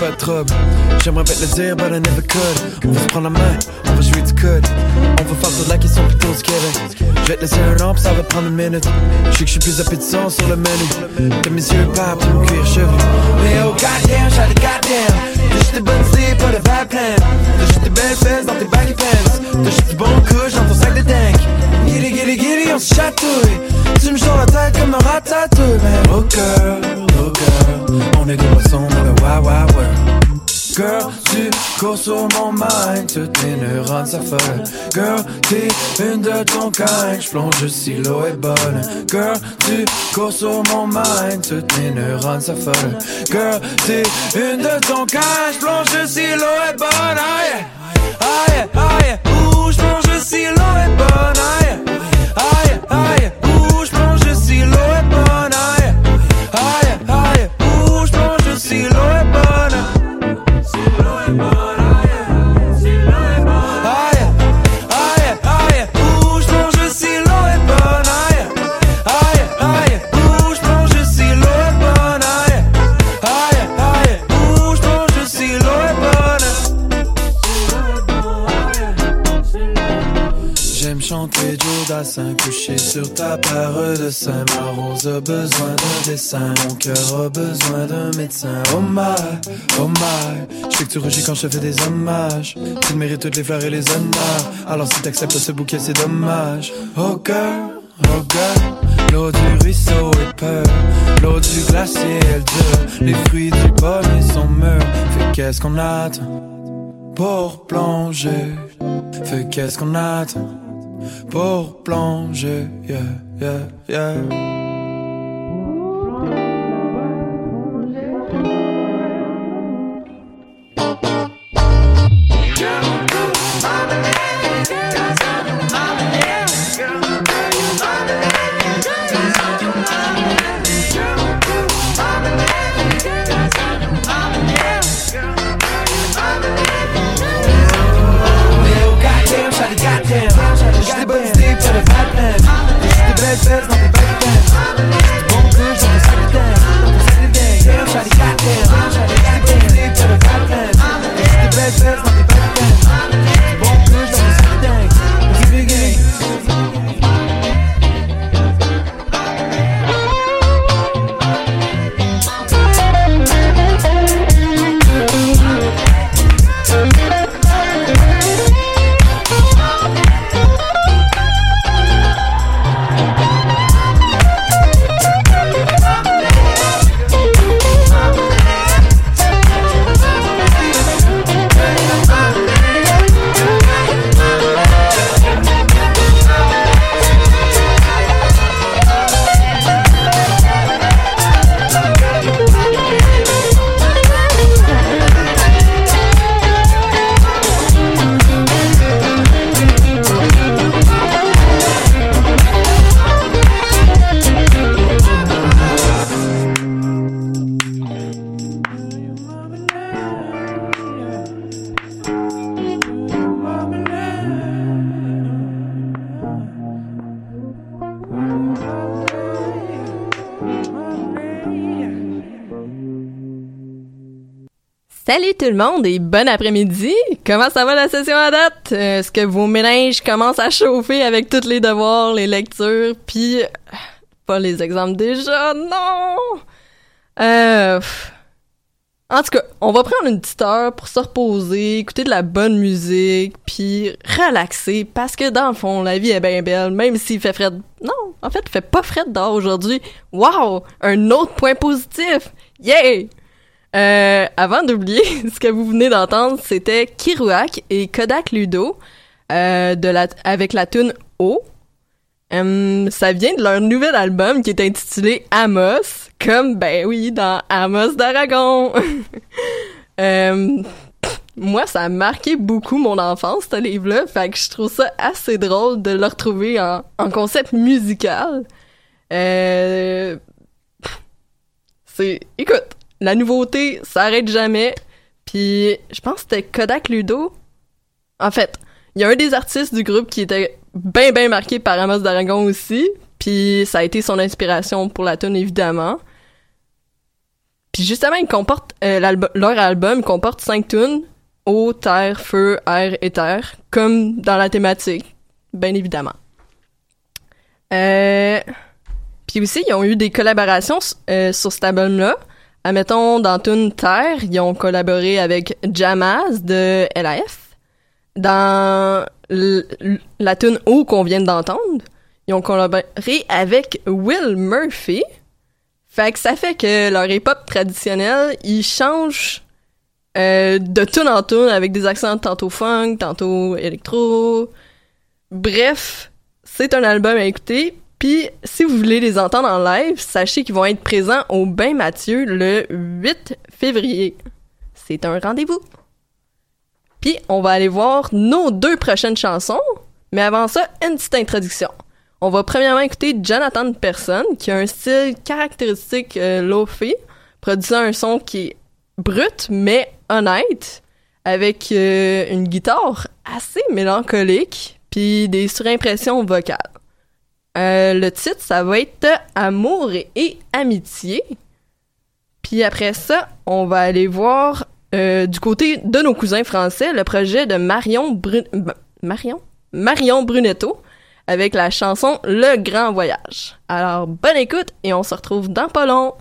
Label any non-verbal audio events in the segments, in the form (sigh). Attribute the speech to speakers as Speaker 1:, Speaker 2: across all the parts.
Speaker 1: Pas de trouble. J'aimerais bien le dire, but I never could. On va se prendre la main, on va jouer du code. On va faire toute la question plutôt du Québec. Je vais te laisser un an, ça va prendre une minute. Je sais que je suis plus appétissant sur le menu. T'as mes yeux pas pour mon cuir chevelu. Mais oh goddamn, shout goddamn. T'as juste des bonnes idées, pas de bad plan. T'as juste des belles fesses dans tes baggy pants. T'as juste du bon couche dans ton sac de tank. Gilly, gilly, gilly, on se chatouille. Tu me sors la tête comme un ratatouille. Mais oh girl, oh girl, on est dans le wild wild world. Girl, tu cours sur mon mind, toutes mes neurones s'affolent. Girl, t'es une de ton kind, j'plonge si l'eau est bonne. Girl, tu cours sur mon mind, toutes mes neurones s'affolent. Girl, t'es une de ton kind, j'plonge si l'eau est bonne. Yeah, ah yeah. Ouh, j'plonge si l'eau sur ta paire de seins. Ma rose a besoin d'un dessin, mon cœur a besoin d'un médecin. Oh my, oh my, je sais que tu rougis quand je fais des hommages. Tu mérites toutes les fleurs et les honneurs. Alors si t'acceptes ce bouquet, c'est dommage. Oh girl, oh girl. L'eau du ruisseau est peur, l'eau du glacier elle dure. Les fruits du pommier sont mûrs. Fait qu'est-ce qu'on attend pour plonger? Fait qu'est-ce qu'on attend pour plonger? Yeah, yeah, yeah.
Speaker 2: Salut tout le monde et bon après-midi! Comment ça va la session à date? Euh, Est-ce que vos méninges commencent à chauffer avec tous les devoirs, les lectures, puis... euh, Pas les examens déjà, non! Euh... En tout cas, on va prendre une petite heure pour se reposer, écouter de la bonne musique, puis relaxer, parce que dans le fond, la vie est bien belle, même s'il fait frais... Non, en fait, il fait pas frais dehors aujourd'hui. Wow! Un autre point positif! Yay! Euh, avant d'oublier, (laughs) ce que vous venez d'entendre, c'était Kirouac et Kodak Ludo euh, de la, avec la tune O. Hum, ça vient de leur nouvel album qui est intitulé Amos, comme ben oui dans Amos d'Aragon. (laughs) Euh, moi, ça a marqué beaucoup mon enfance ce livre-là, fait que je trouve ça assez drôle de le retrouver en, en concept musical. Euh, c'est, écoute, la nouveauté, ça arrête jamais. Puis, je pense que c'était Kodak Ludo. En fait, il y a un des artistes du groupe qui était bien, bien marqué par Amos d'Aragon aussi. Puis, ça a été son inspiration pour la tune évidemment. Puis, justement, il comporte, euh, leur album comporte cinq tunes eau, terre, feu, air et terre, comme dans la thématique, bien évidemment. Euh... Puis aussi, ils ont eu des collaborations euh, sur cet album-là. Admettons, dans Tune Terre, ils ont collaboré avec Jamaz de LAF. Dans la tune O qu'on vient d'entendre, ils ont collaboré avec Will Murphy. Fait que ça fait que leur hip-hop traditionnel, ils changent euh, de tune en tune avec des accents tantôt funk, tantôt électro. Bref, c'est un album à écouter. Puis, si vous voulez les entendre en live, sachez qu'ils vont être présents au Bain Mathieu le 8 février. C'est un rendez-vous. Puis, on va aller voir nos deux prochaines chansons. Mais avant ça, une petite introduction. On va premièrement écouter Jonathan Person, qui a un style caractéristique euh, lo-fi, produisant un son qui est brut mais honnête, avec euh, une guitare assez mélancolique, puis des surimpressions vocales. Euh, le titre, ça va être Amour et, amitié. Puis après ça, on va aller voir euh, du côté de nos cousins français le projet de Marion Brun... Marion?
Speaker 3: Marion Brunetto avec la chanson Le Grand Voyage. Alors, bonne écoute et on se retrouve dans pas long.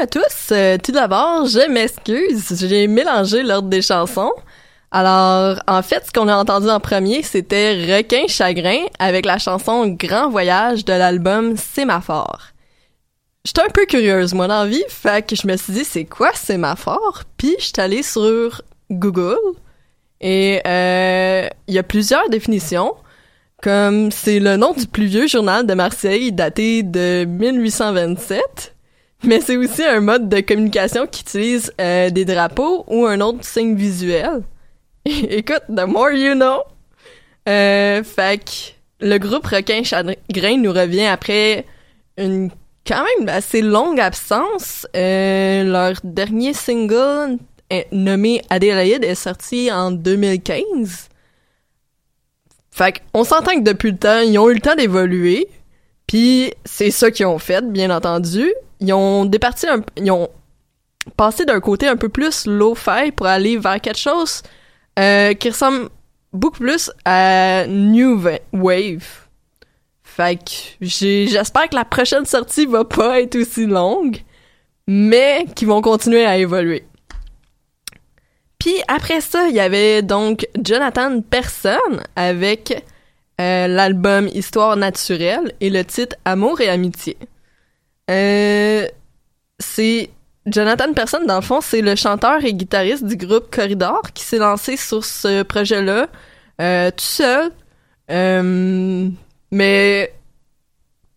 Speaker 4: À
Speaker 2: tous! Euh, tout d'abord, je m'excuse, j'ai mélangé l'ordre des chansons. Alors, en fait, ce qu'on a entendu en premier, c'était Requin Chagrin avec la chanson Grand Voyage de l'album Sémaphore. J'étais un peu curieuse, moi, dans fait que je me suis dit, c'est quoi Sémaphore? Puis, j'étais allée sur Google et euh, il y a plusieurs définitions, comme c'est le nom du plus vieux journal de Marseille daté de 1827, mais c'est aussi un mode de communication qui utilise euh, des drapeaux ou un autre signe visuel. (laughs) Écoute, the more you know. Euh, fait le groupe Requin Chagrin nous revient après une quand même assez longue absence. Euh, leur dernier single est nommé Adélaïde est sorti en 2015. Fait qu'on s'entend que depuis le temps, ils ont eu le temps d'évoluer. Puis c'est ça qu'ils ont fait, bien entendu. Ils ont départi un, ils ont passé d'un côté un peu plus low-fi pour aller vers quelque chose euh, qui ressemble beaucoup plus à New Wave. Fait que j'espère que la prochaine sortie va pas être aussi longue, mais qu'ils vont continuer à évoluer. Puis après ça, il y avait donc Jonathan Person avec euh, l'album Histoire naturelle et le titre Amour et amitié. Euh, c'est Jonathan Person, dans le fond, c'est le chanteur et guitariste du groupe Corridor qui s'est lancé sur ce projet-là euh, tout seul. Euh, mais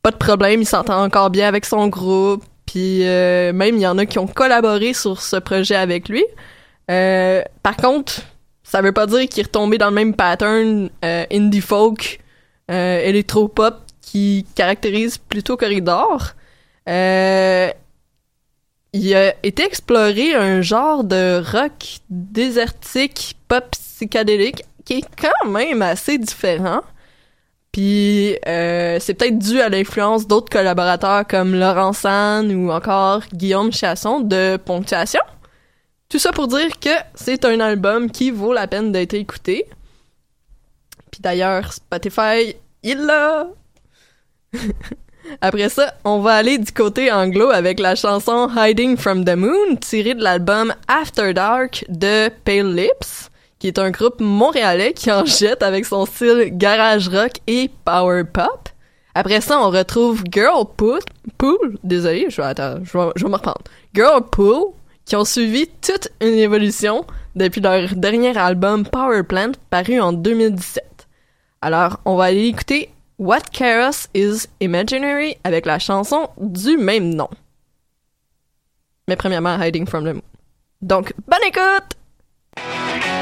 Speaker 2: pas de problème, il s'entend encore bien avec son groupe. Puis euh, même, il y en a qui ont collaboré sur ce projet avec lui. Euh, par contre, ça veut pas dire qu'il est retombé dans le même pattern euh, indie folk, euh, électro-pop qui caractérise plutôt Corridor. Euh, il a été exploré un genre de rock désertique, pop psychédélique, qui est quand même assez différent. Puis euh, c'est peut-être dû à l'influence d'autres collaborateurs comme Laurent San ou encore Guillaume Chasson de Ponctuation. Tout ça pour dire que c'est un album qui vaut la peine d'être écouté. Puis d'ailleurs, Spotify, il l'a! (laughs) Après ça, on va aller du côté anglo avec la chanson Hiding from the Moon, tirée de l'album After Dark de Pale Lips, qui est un groupe montréalais qui en jette avec son style garage rock et power pop. Après ça, on retrouve Girl Pool, désolé, je vais, attends, je vais, je vais me reprendre. Girl Pool, qui ont suivi toute une évolution depuis leur dernier album Power Plant, paru en 2017. Alors, on va aller écouter What Chaos is Imaginary avec la chanson du même nom. Mais premièrement, Hiding from the Moon. Donc, bonne écoute!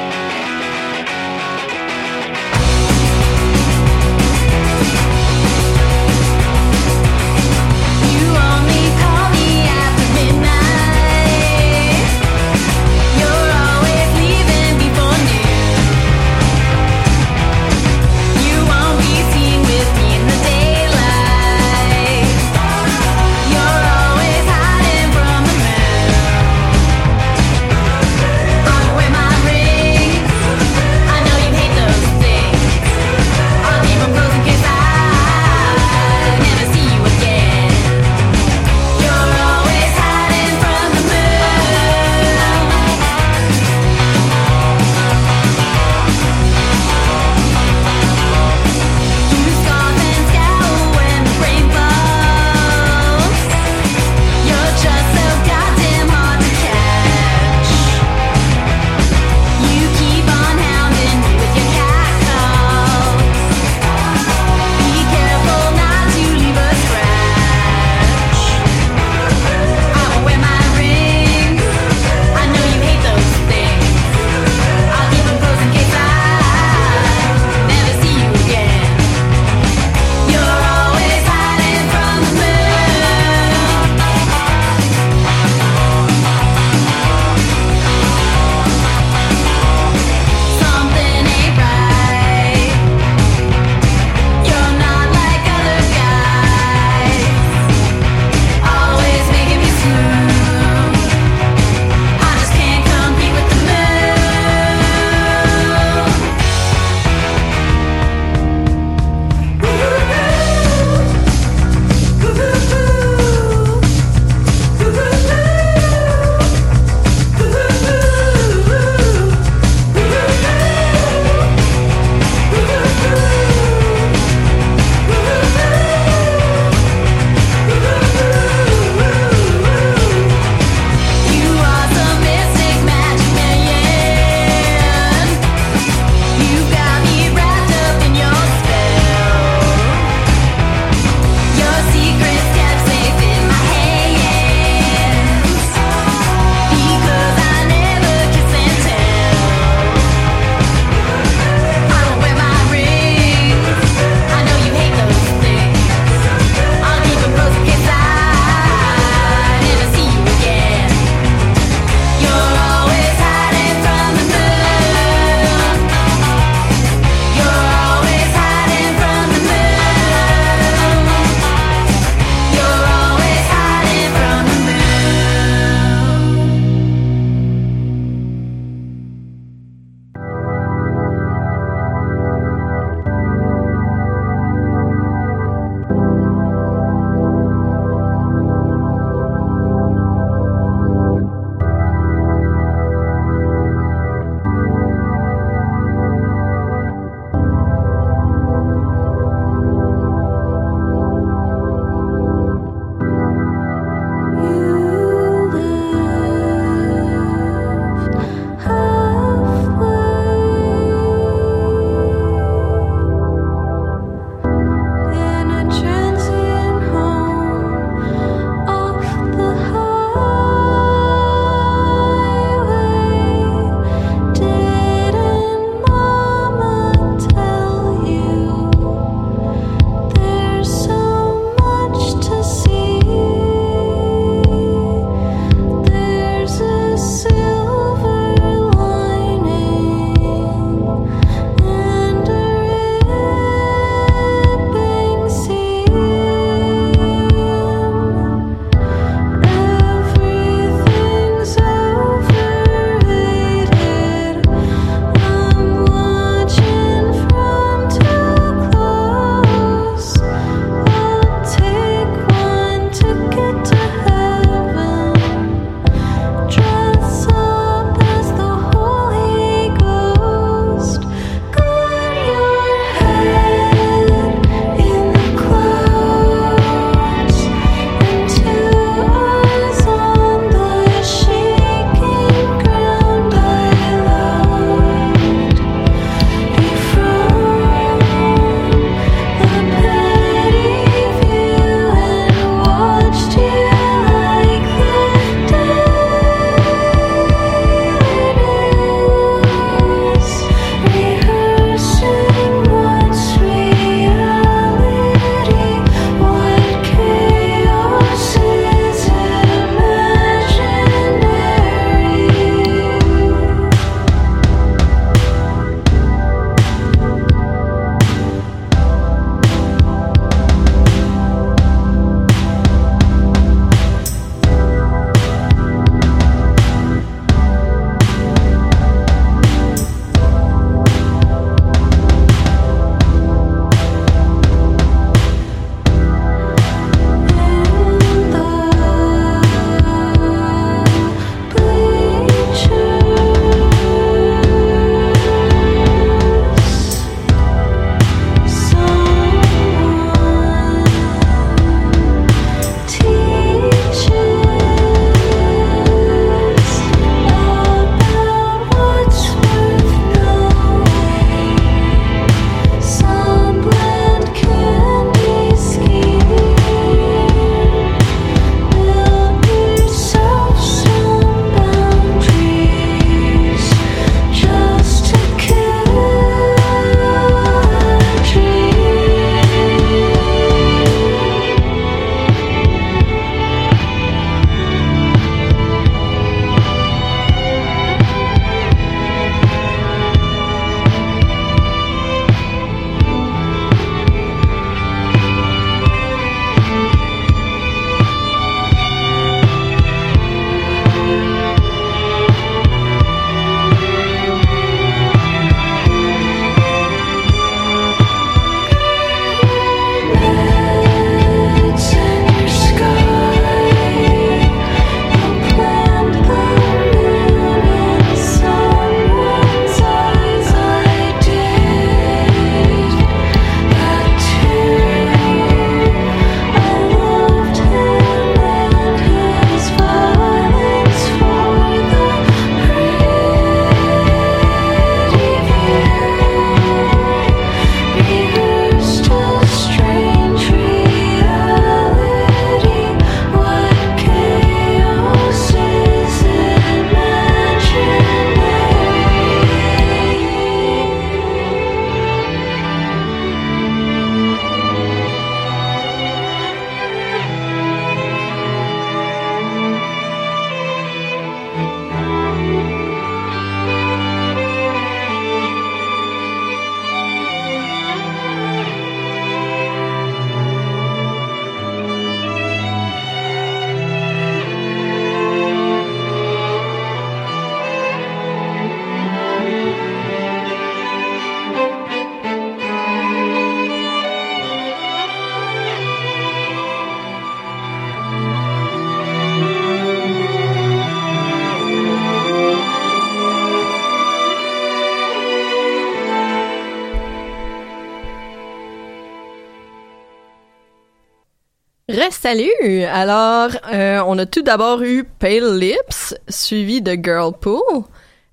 Speaker 2: Alors, euh, on a tout d'abord eu Pale Lips, suivi de Girlpool.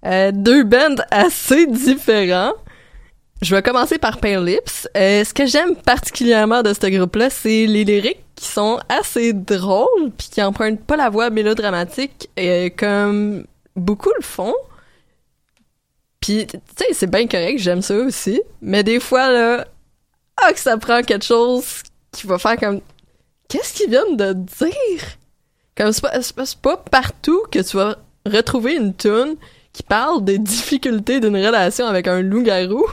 Speaker 2: Euh, deux bands assez différents. Je vais commencer par Pale Lips. Euh, ce que j'aime particulièrement de ce groupe-là, c'est les lyriques qui sont assez drôles, puis qui empruntent pas la voix mélodramatique euh, comme beaucoup le font. Puis, tu sais, c'est bien correct, j'aime ça aussi. Mais des fois, là, ah, que ça prend quelque chose qui va faire comme qu'est-ce qu'ils viennent de dire? Comme c'est pas, pas, partout que tu vas retrouver une tune qui parle des difficultés d'une relation avec un loup-garou.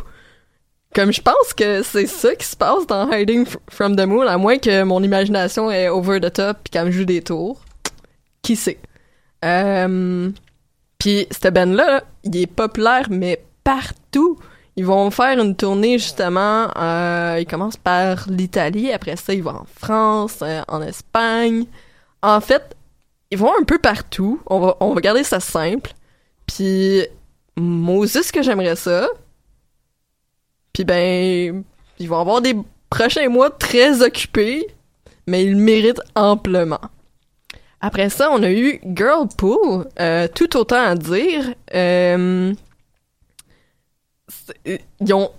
Speaker 2: Comme je pense que c'est ça qui se passe dans Hiding from the Moon, à moins que mon imagination est over the top puis qu'elle me joue des tours. Qui sait? Euh, puis cette band-là, là, il est populaire, mais partout. Ils vont faire une tournée justement. Euh, ils commencent par l'Italie, après ça ils vont en France, euh, en Espagne. En fait, ils vont un peu partout. On va, on va garder ça simple. Puis Moses que j'aimerais ça. Puis ben, ils vont avoir des prochains mois très occupés, mais ils méritent amplement. Après ça, on a eu Girlpool, euh, tout autant à dire. Ils ont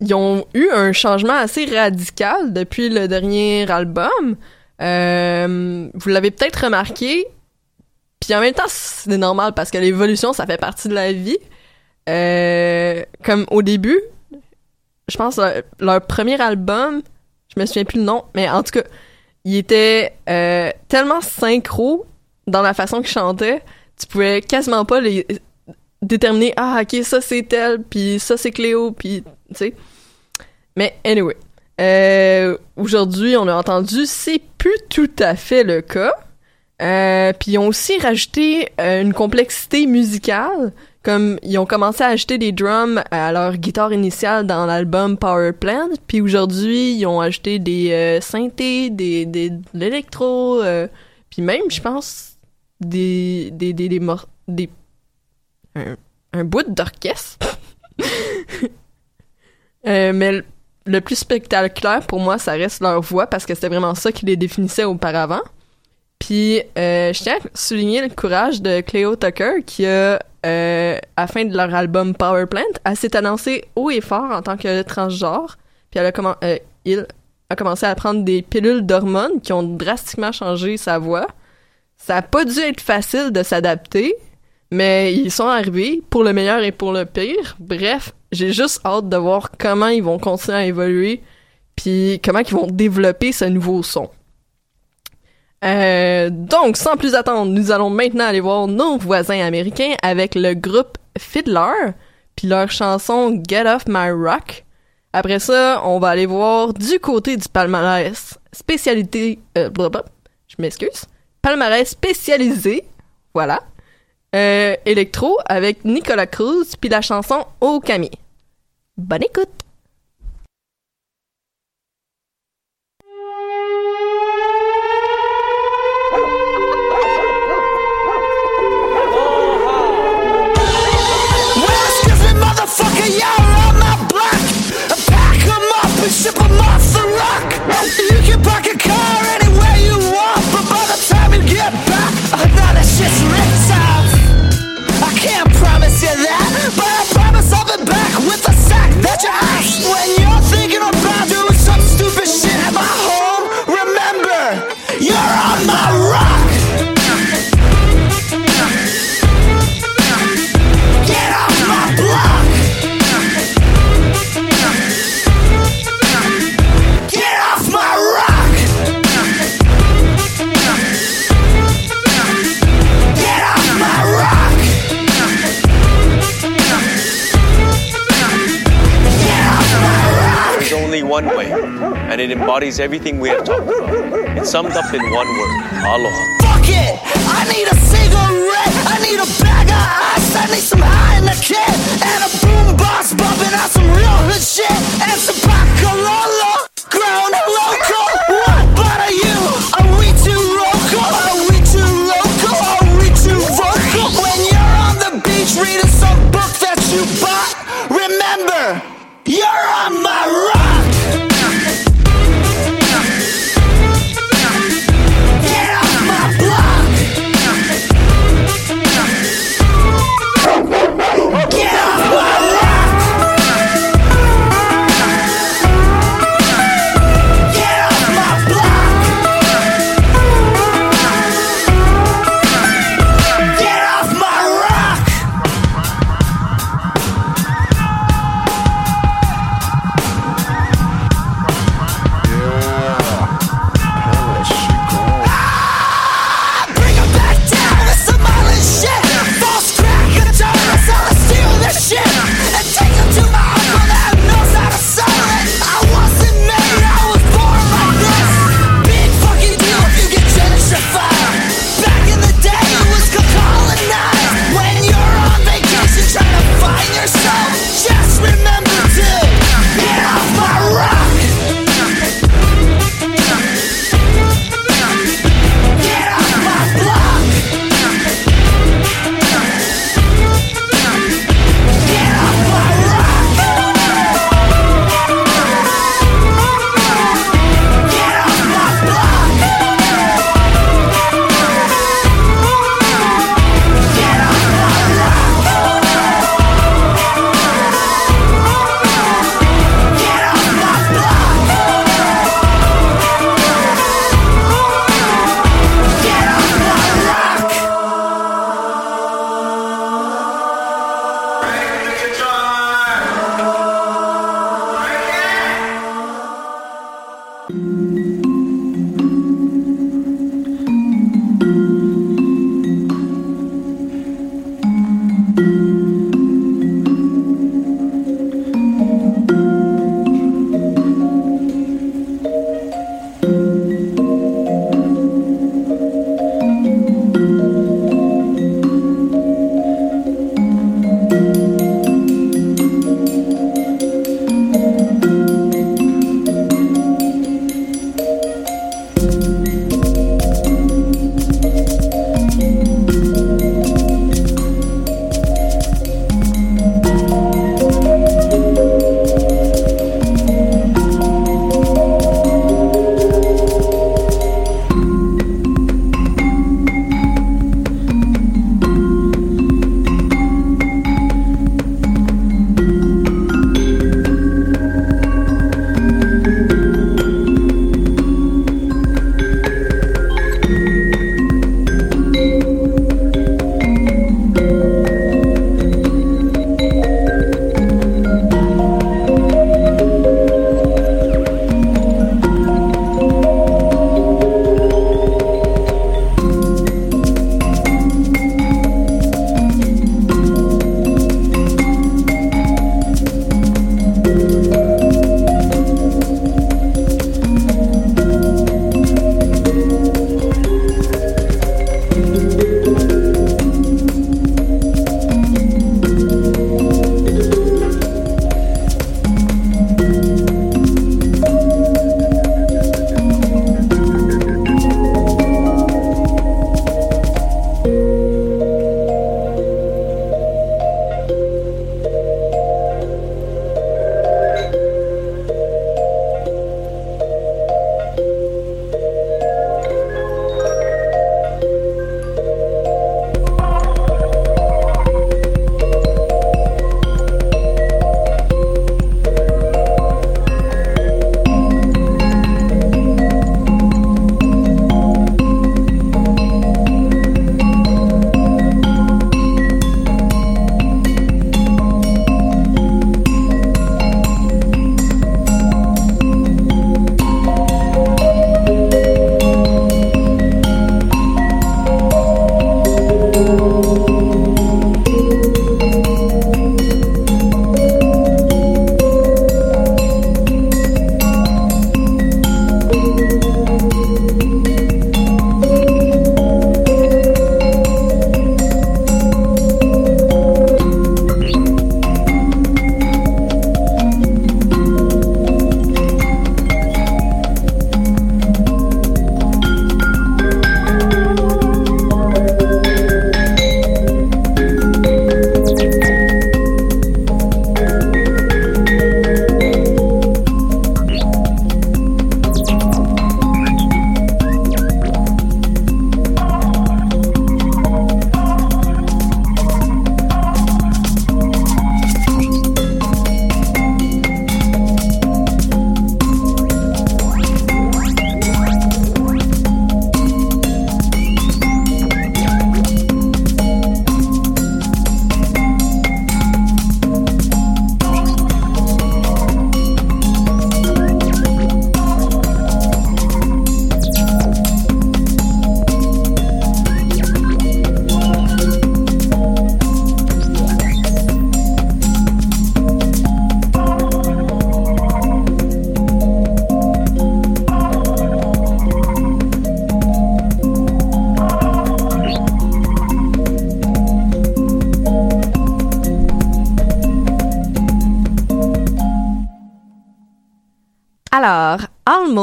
Speaker 2: ils ont eu un changement assez radical depuis le dernier album. Euh, vous l'avez peut-être remarqué. Puis en même temps, c'est normal parce que l'évolution, ça fait partie de la vie. Euh, comme au début, je pense leur, premier album, je me souviens plus le nom, mais en tout cas, il était euh, tellement synchro dans la façon qu'ils chantaient, tu pouvais quasiment pas les déterminer ah ok ça c'est elle puis ça c'est Cléo puis tu sais. Mais anyway euh, aujourd'hui on a entendu c'est plus tout à fait le cas. Euh, puis ils ont aussi rajouté euh, une complexité musicale. Comme ils ont commencé à ajouter des drums à leur guitare initiale dans l'album Power Plant. Puis aujourd'hui ils ont ajouté des euh, synthés des, des de l'électro euh, puis même je pense des des des des, des un, bout d'orchestre. (laughs) Euh, mais le, plus spectaculaire pour moi, ça reste leur voix parce que c'était vraiment ça qui les définissait auparavant. Puis euh, je tiens à souligner le courage de Cleo Tucker qui a, euh, à la fin de leur album Power Plant, s'est annoncée haut et fort en tant que transgenre. Puis elle a il a commencé à prendre des pilules d'hormones qui ont drastiquement changé sa voix. Ça a pas dû être facile de s'adapter, mais ils sont arrivés pour le meilleur et pour le pire. Bref, j'ai juste hâte de voir comment ils vont continuer à évoluer, puis comment ils vont développer ce nouveau son. Euh, donc, sans plus attendre, nous allons maintenant aller voir nos voisins américains avec le groupe Fiddler, puis leur chanson Get Off My Rock. Après ça, on va aller voir du côté du palmarès spécialité... Euh, je m'excuse. Palmarès spécialisé, voilà. Euh, électro avec Nicolas Cruz, puis la chanson Au Cami. Bonne écoute!
Speaker 5: Motherfucker, you're on my block. Pack 'em up and ship 'em off
Speaker 6: embodies everything we have talked about. It's summed up in one word aloha.
Speaker 5: Fuck it! I need a cigarette! I need a bag of ice! I need some high in the kid! And a boombox bumping out some real hood shit! And some local!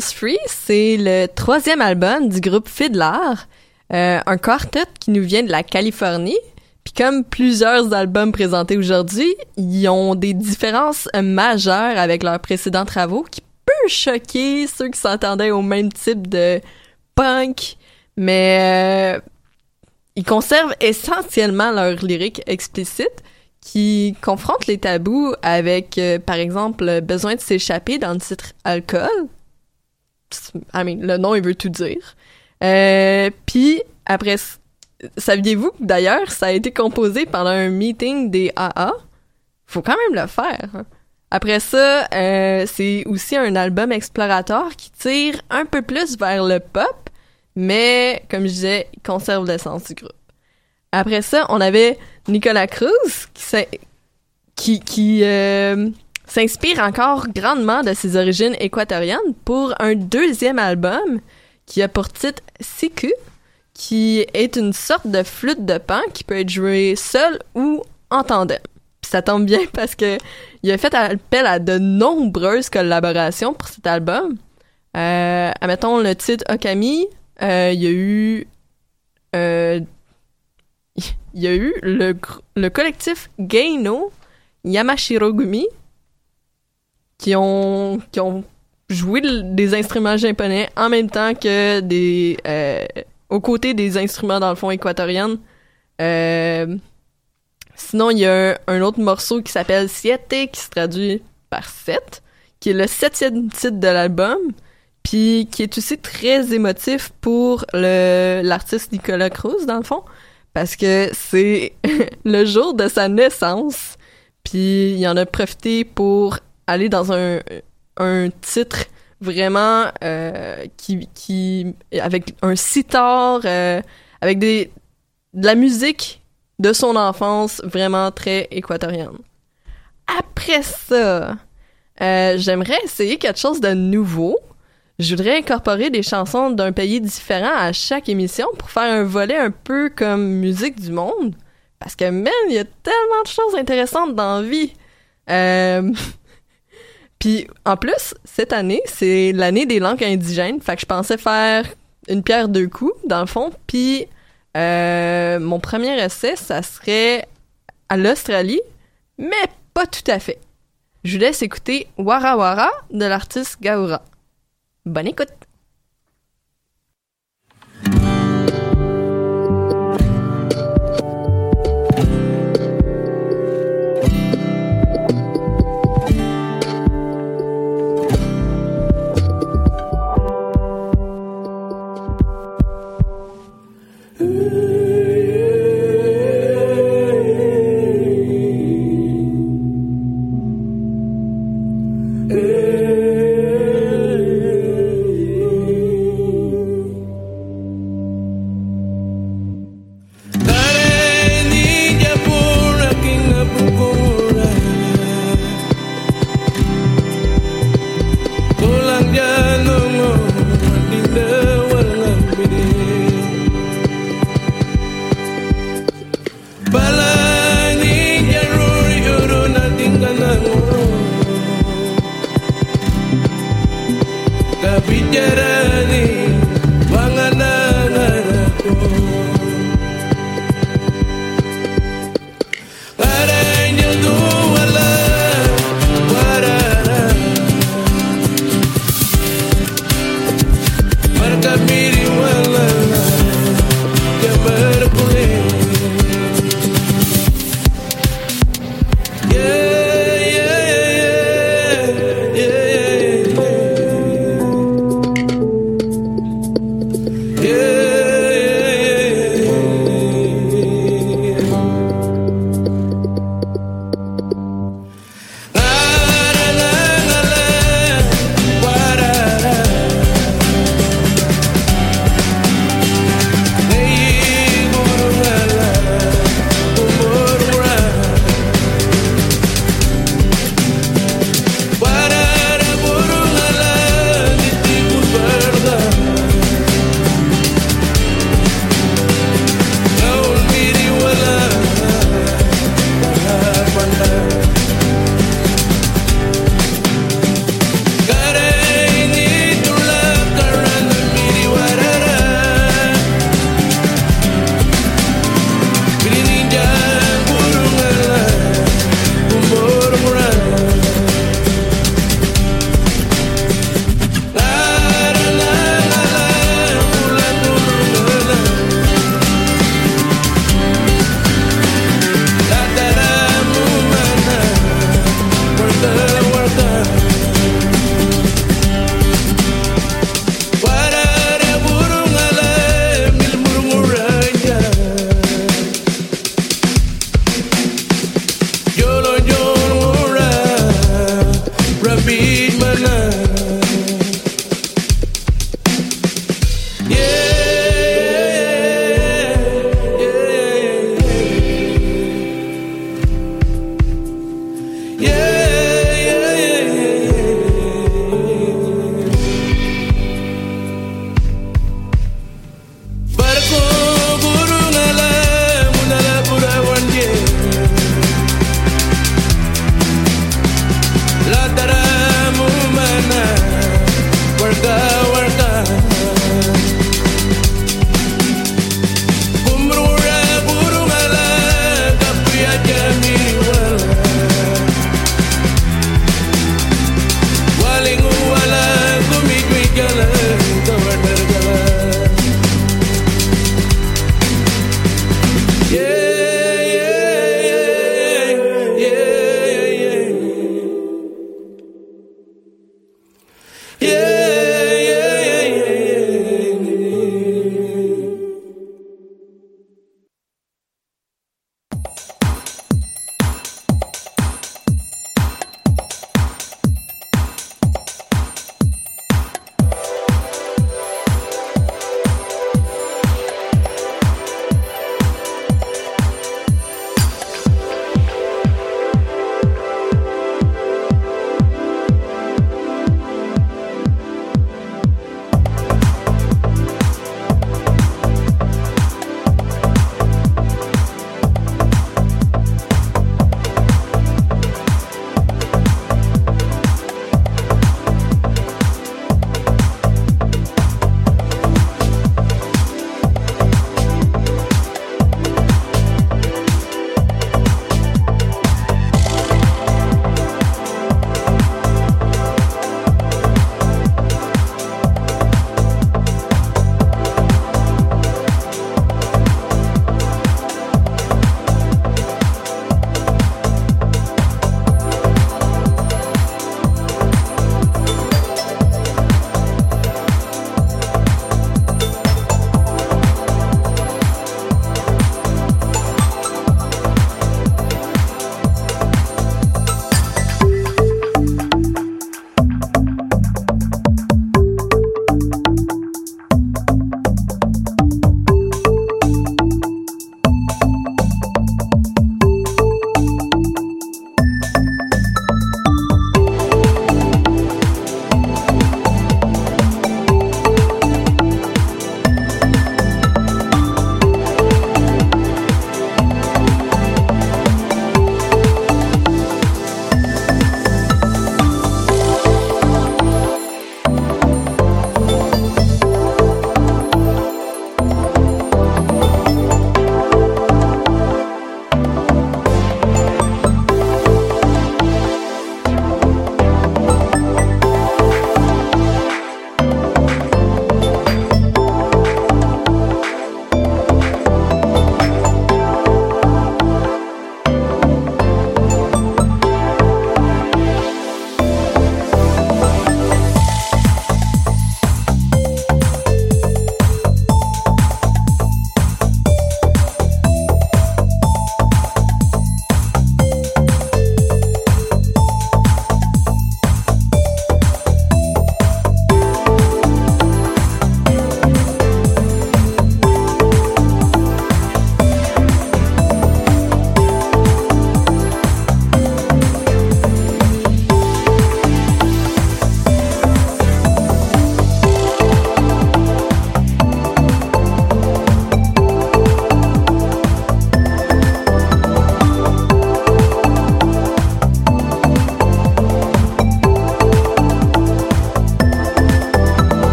Speaker 2: Free, c'est le troisième album du groupe Fiddler, euh, un quartet qui nous vient de la Californie. Puis comme plusieurs albums présentés aujourd'hui, ils ont des différences majeures avec leurs précédents travaux qui peut choquer ceux qui s'entendaient au même type de punk, mais euh, ils conservent essentiellement leur lyrique explicite qui confronte les tabous avec, euh, par exemple, le besoin de s'échapper dans le titre Alcool. I mean, le nom, il veut tout dire. Euh, Puis, après, saviez-vous que d'ailleurs, ça a été composé pendant un meeting des AA? Faut quand même le faire. hein. Après ça, euh, c'est aussi un album exploratoire qui tire un peu plus vers le pop, mais, comme je disais, il conserve l'essence du groupe. Après ça, on avait Nicolas Cruz qui, qui, qui euh, s'inspire encore grandement de ses origines équatoriennes pour un deuxième album qui a pour titre Siku, qui est une sorte de flûte de pan qui peut être jouée seule ou en tandem. Ça tombe bien parce que il a fait appel à de nombreuses collaborations pour cet album. Euh, admettons le titre Okami, euh, il y a eu euh, (laughs) il y a eu le, le collectif Geino Yamashirogumi qui ont, qui ont joué des instruments japonais en même temps que des euh, aux côtés des instruments dans le fond équatoriennes. Euh, sinon, il y a un, autre morceau qui s'appelle Siete qui se traduit par 7, qui est le septième titre de l'album, puis qui est aussi très émotif pour l'artiste Nicolas Cruz dans le fond parce que c'est (laughs) le jour de sa naissance, puis il en a profité pour aller dans un, un titre vraiment euh, qui, qui avec un sitar, euh, avec des de la musique de son enfance vraiment très équatorienne. Après ça, euh, j'aimerais essayer quelque chose de nouveau. Je voudrais incorporer des chansons d'un pays différent à chaque émission pour faire un volet un peu comme musique du monde. Parce que, man, il y a tellement de choses intéressantes dans la vie. (laughs) Puis, en plus, cette année, c'est l'année des langues indigènes. Fait que je pensais faire une pierre deux coups, dans le fond. Puis, euh, mon premier essai, ça serait à l'Australie, mais pas tout à fait. Je vous laisse écouter Wara de l'artiste Gaura. Bonne écoute!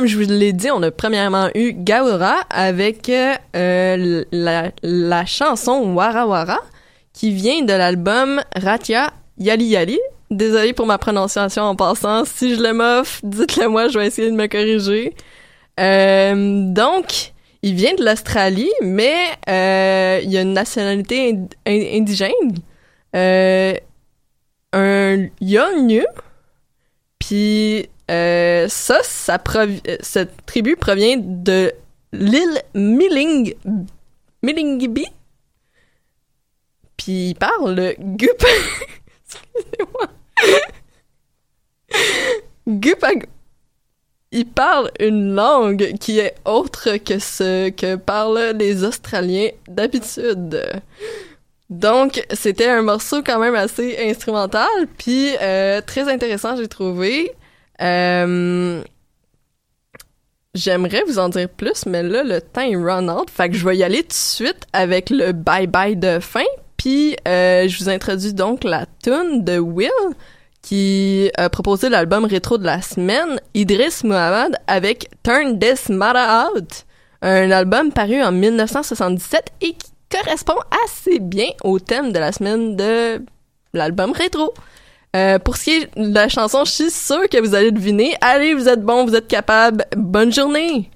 Speaker 2: Comme je vous l'ai dit, on a premièrement eu Gaura avec euh, la, chanson Wara qui vient de l'album Ratia Yali Yali. Désolée pour ma prononciation en passant. Si je le m'offre, dites-le moi, je vais essayer de me corriger. Euh, donc, il vient de l'Australie, mais euh, il a une nationalité ind- in- indigène. Euh, un Yolngu. Puis euh, ça, euh, cette tribu provient de l'île Milling Millingibi. Puis il parle le Gup... (laughs) Excusez-moi. Gupag... Il parle une langue qui est autre que ce que parlent les Australiens d'habitude. Donc, c'était un morceau quand même assez instrumental, puis euh, très intéressant, j'ai trouvé. Euh, J'aimerais vous en dire plus, mais là, le temps est run out. Fait que je vais y aller tout de suite avec le bye-bye de fin. Puis, euh, je vous introduis donc la tune de Will, qui a proposé l'album rétro de la semaine, Idris Muhammad, avec Turn This Matter Out. Un album paru en 1977 et qui correspond assez bien au thème de la semaine de l'album rétro. Euh, pour ce qui est de la chanson, je suis sûre que vous allez deviner. Allez, vous êtes bon, vous êtes capable. Bonne journée!